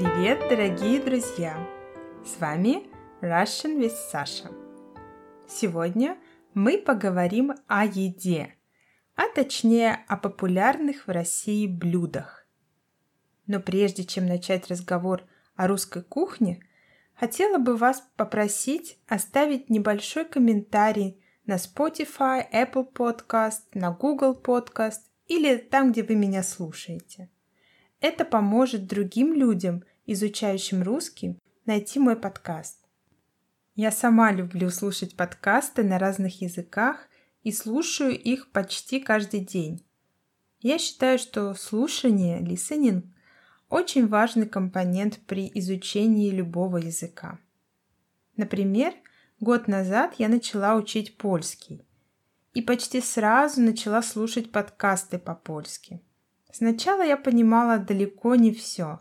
Привет, дорогие друзья! С вами Russian with Sasha. Сегодня мы поговорим о еде, а точнее о популярных в России блюдах. Но прежде чем начать разговор о русской кухне, хотела бы вас попросить оставить небольшой комментарий на Spotify, Apple Podcast, на Google Podcast или там, где вы меня слушаете. Это поможет другим людям, изучающим русский, найти мой подкаст. Я сама люблю слушать подкасты на разных языках и слушаю их почти каждый день. Я считаю, что слушание, listening, очень важный компонент при изучении любого языка. Например, год назад я начала учить польский и почти сразу начала слушать подкасты по-польски. Сначала я понимала далеко не все,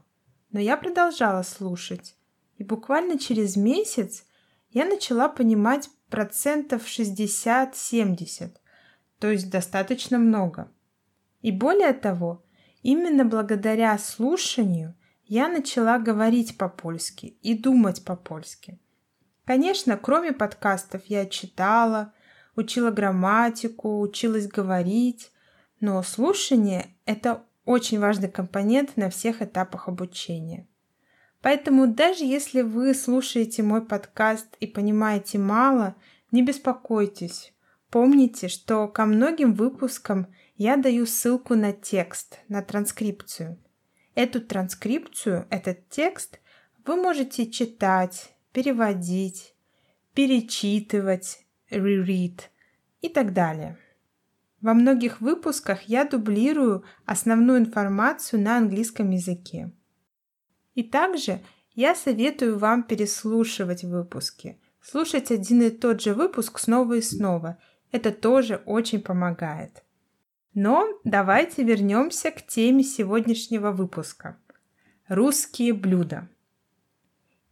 но я продолжала слушать, и буквально через месяц я начала понимать процентов 60-70, то есть достаточно много. И более того, именно благодаря слушанию я начала говорить по-польски и думать по-польски. Конечно, кроме подкастов я читала, учила грамматику, училась говорить, но слушание – это очень важный компонент на всех этапах обучения. Поэтому даже если вы слушаете мой подкаст и понимаете мало, не беспокойтесь. Помните, что ко многим выпускам я даю ссылку на текст, на транскрипцию. Эту транскрипцию, этот текст вы можете читать, переводить, перечитывать, reread и так далее. Во многих выпусках я дублирую основную информацию на английском языке. И также я советую вам переслушивать выпуски, слушать один и тот же выпуск снова и снова. Это тоже очень помогает. Но давайте вернемся к теме сегодняшнего выпуска. Русские блюда.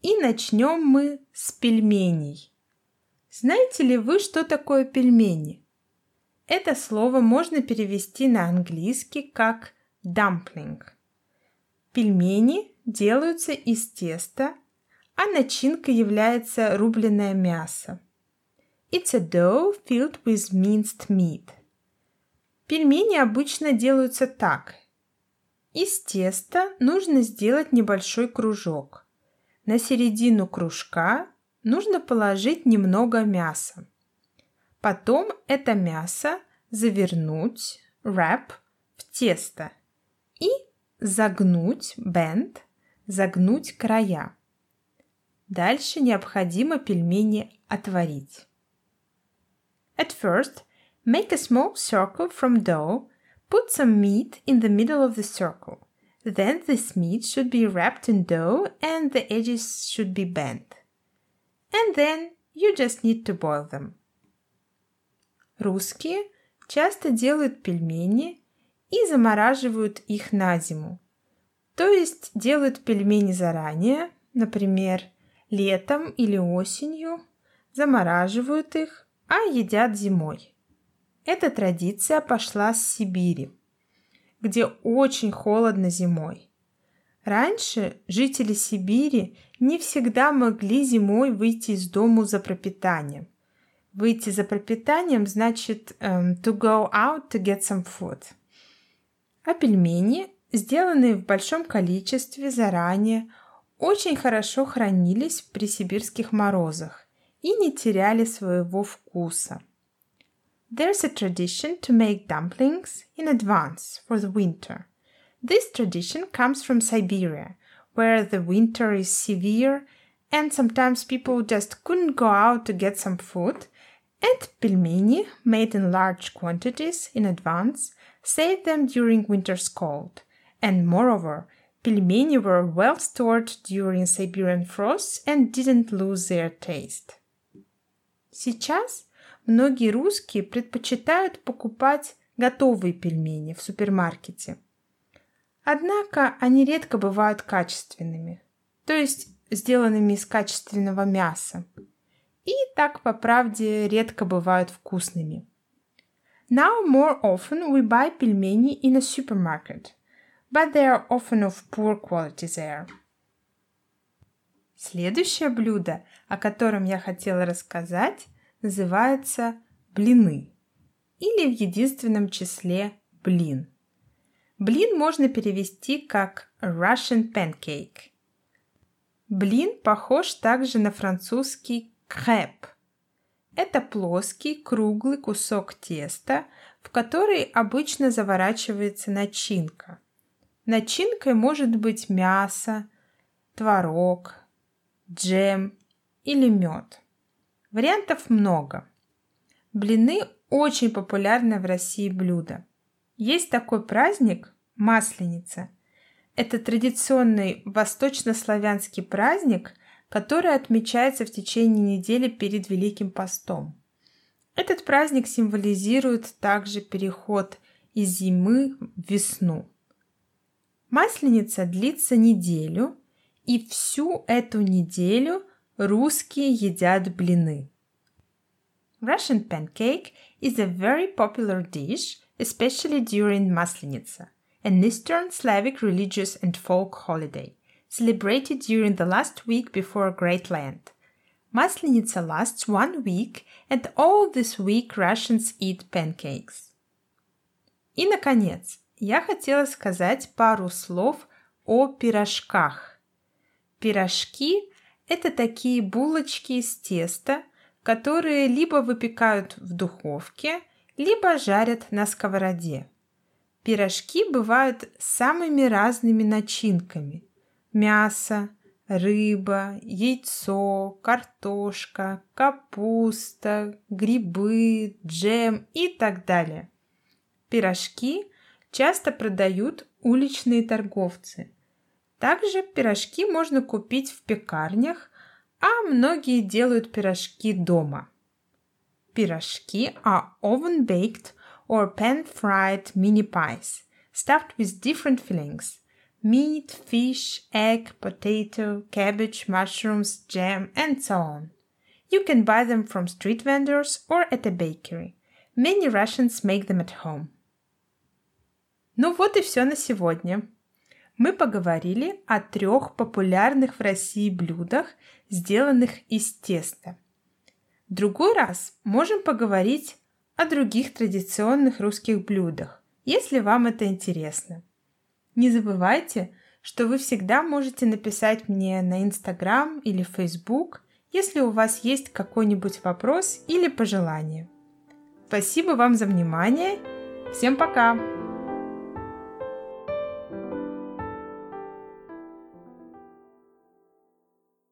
И начнем мы с пельменей. Знаете ли вы, что такое пельмени? Это слово можно перевести на английский как dumpling. Пельмени делаются из теста, а начинкой является рубленое мясо. It's a dough filled with minced meat. Пельмени обычно делаются так. Из теста нужно сделать небольшой кружок. На середину кружка нужно положить немного мяса. Потом это мясо завернуть, wrap, в тесто и загнуть, bend, загнуть края. Дальше необходимо пельмени отварить. At first, make a small circle from dough, put some meat in the middle of the circle. Then this meat should be wrapped in dough and the edges should be bent. And then you just need to boil them. Русские часто делают пельмени и замораживают их на зиму. То есть делают пельмени заранее, например, летом или осенью, замораживают их, а едят зимой. Эта традиция пошла с Сибири, где очень холодно зимой. Раньше жители Сибири не всегда могли зимой выйти из дому за пропитанием – Выйти за пропитанием значит um, to go out to get some food. А пельмени, сделанные в большом количестве заранее, очень хорошо хранились при сибирских морозах и не теряли своего вкуса. There's a tradition to make dumplings in advance for the winter. This tradition comes from Siberia, where the winter is severe and sometimes people just couldn't go out to get some food and pelmeni, made in large quantities in advance, saved them during winter's cold. And moreover, pelmeni were well stored during Siberian frosts and didn't lose their taste. Сейчас многие русские предпочитают покупать готовые пельмени в супермаркете. Однако они редко бывают качественными, то есть сделанными из качественного мяса И так по правде редко бывают вкусными. Now more often we buy пельмени in a supermarket, but they are often of poor quality there. Следующее блюдо, о котором я хотела рассказать, называется блины или в единственном числе блин. Блин можно перевести как Russian pancake. Блин похож также на французский креп. Это плоский круглый кусок теста, в который обычно заворачивается начинка. Начинкой может быть мясо, творог, джем или мед. Вариантов много. Блины очень популярное в России блюдо. Есть такой праздник – Масленица. Это традиционный восточнославянский праздник, который отмечается в течение недели перед Великим постом. Этот праздник символизирует также переход из зимы в весну. Масленица длится неделю, и всю эту неделю русские едят блины. Russian pancake is a very popular dish, especially during Maslenitsa, an Eastern Slavic religious and folk holiday, celebrated during the last week before Great Lent. Maslenitsa lasts one week, and all this week Russians eat pancakes. И, наконец, я хотела сказать пару слов о пирожках. Пирожки – это такие булочки из теста – которые либо выпекают в духовке, либо жарят на сковороде. Пирожки бывают самыми разными начинками. Мясо, рыба, яйцо, картошка, капуста, грибы, джем и так далее. Пирожки часто продают уличные торговцы. Также пирожки можно купить в пекарнях, а многие делают пирожки дома. Пирожки are oven-baked or pan-fried mini pies, stuffed with different fillings – meat, fish, egg, potato, cabbage, mushrooms, jam, and so on. You can buy them from street vendors or at a bakery. Many Russians make them at home. Ну вот и все на сегодня мы поговорили о трех популярных в России блюдах, сделанных из теста. В другой раз можем поговорить о других традиционных русских блюдах, если вам это интересно. Не забывайте, что вы всегда можете написать мне на Инстаграм или Фейсбук, если у вас есть какой-нибудь вопрос или пожелание. Спасибо вам за внимание. Всем пока!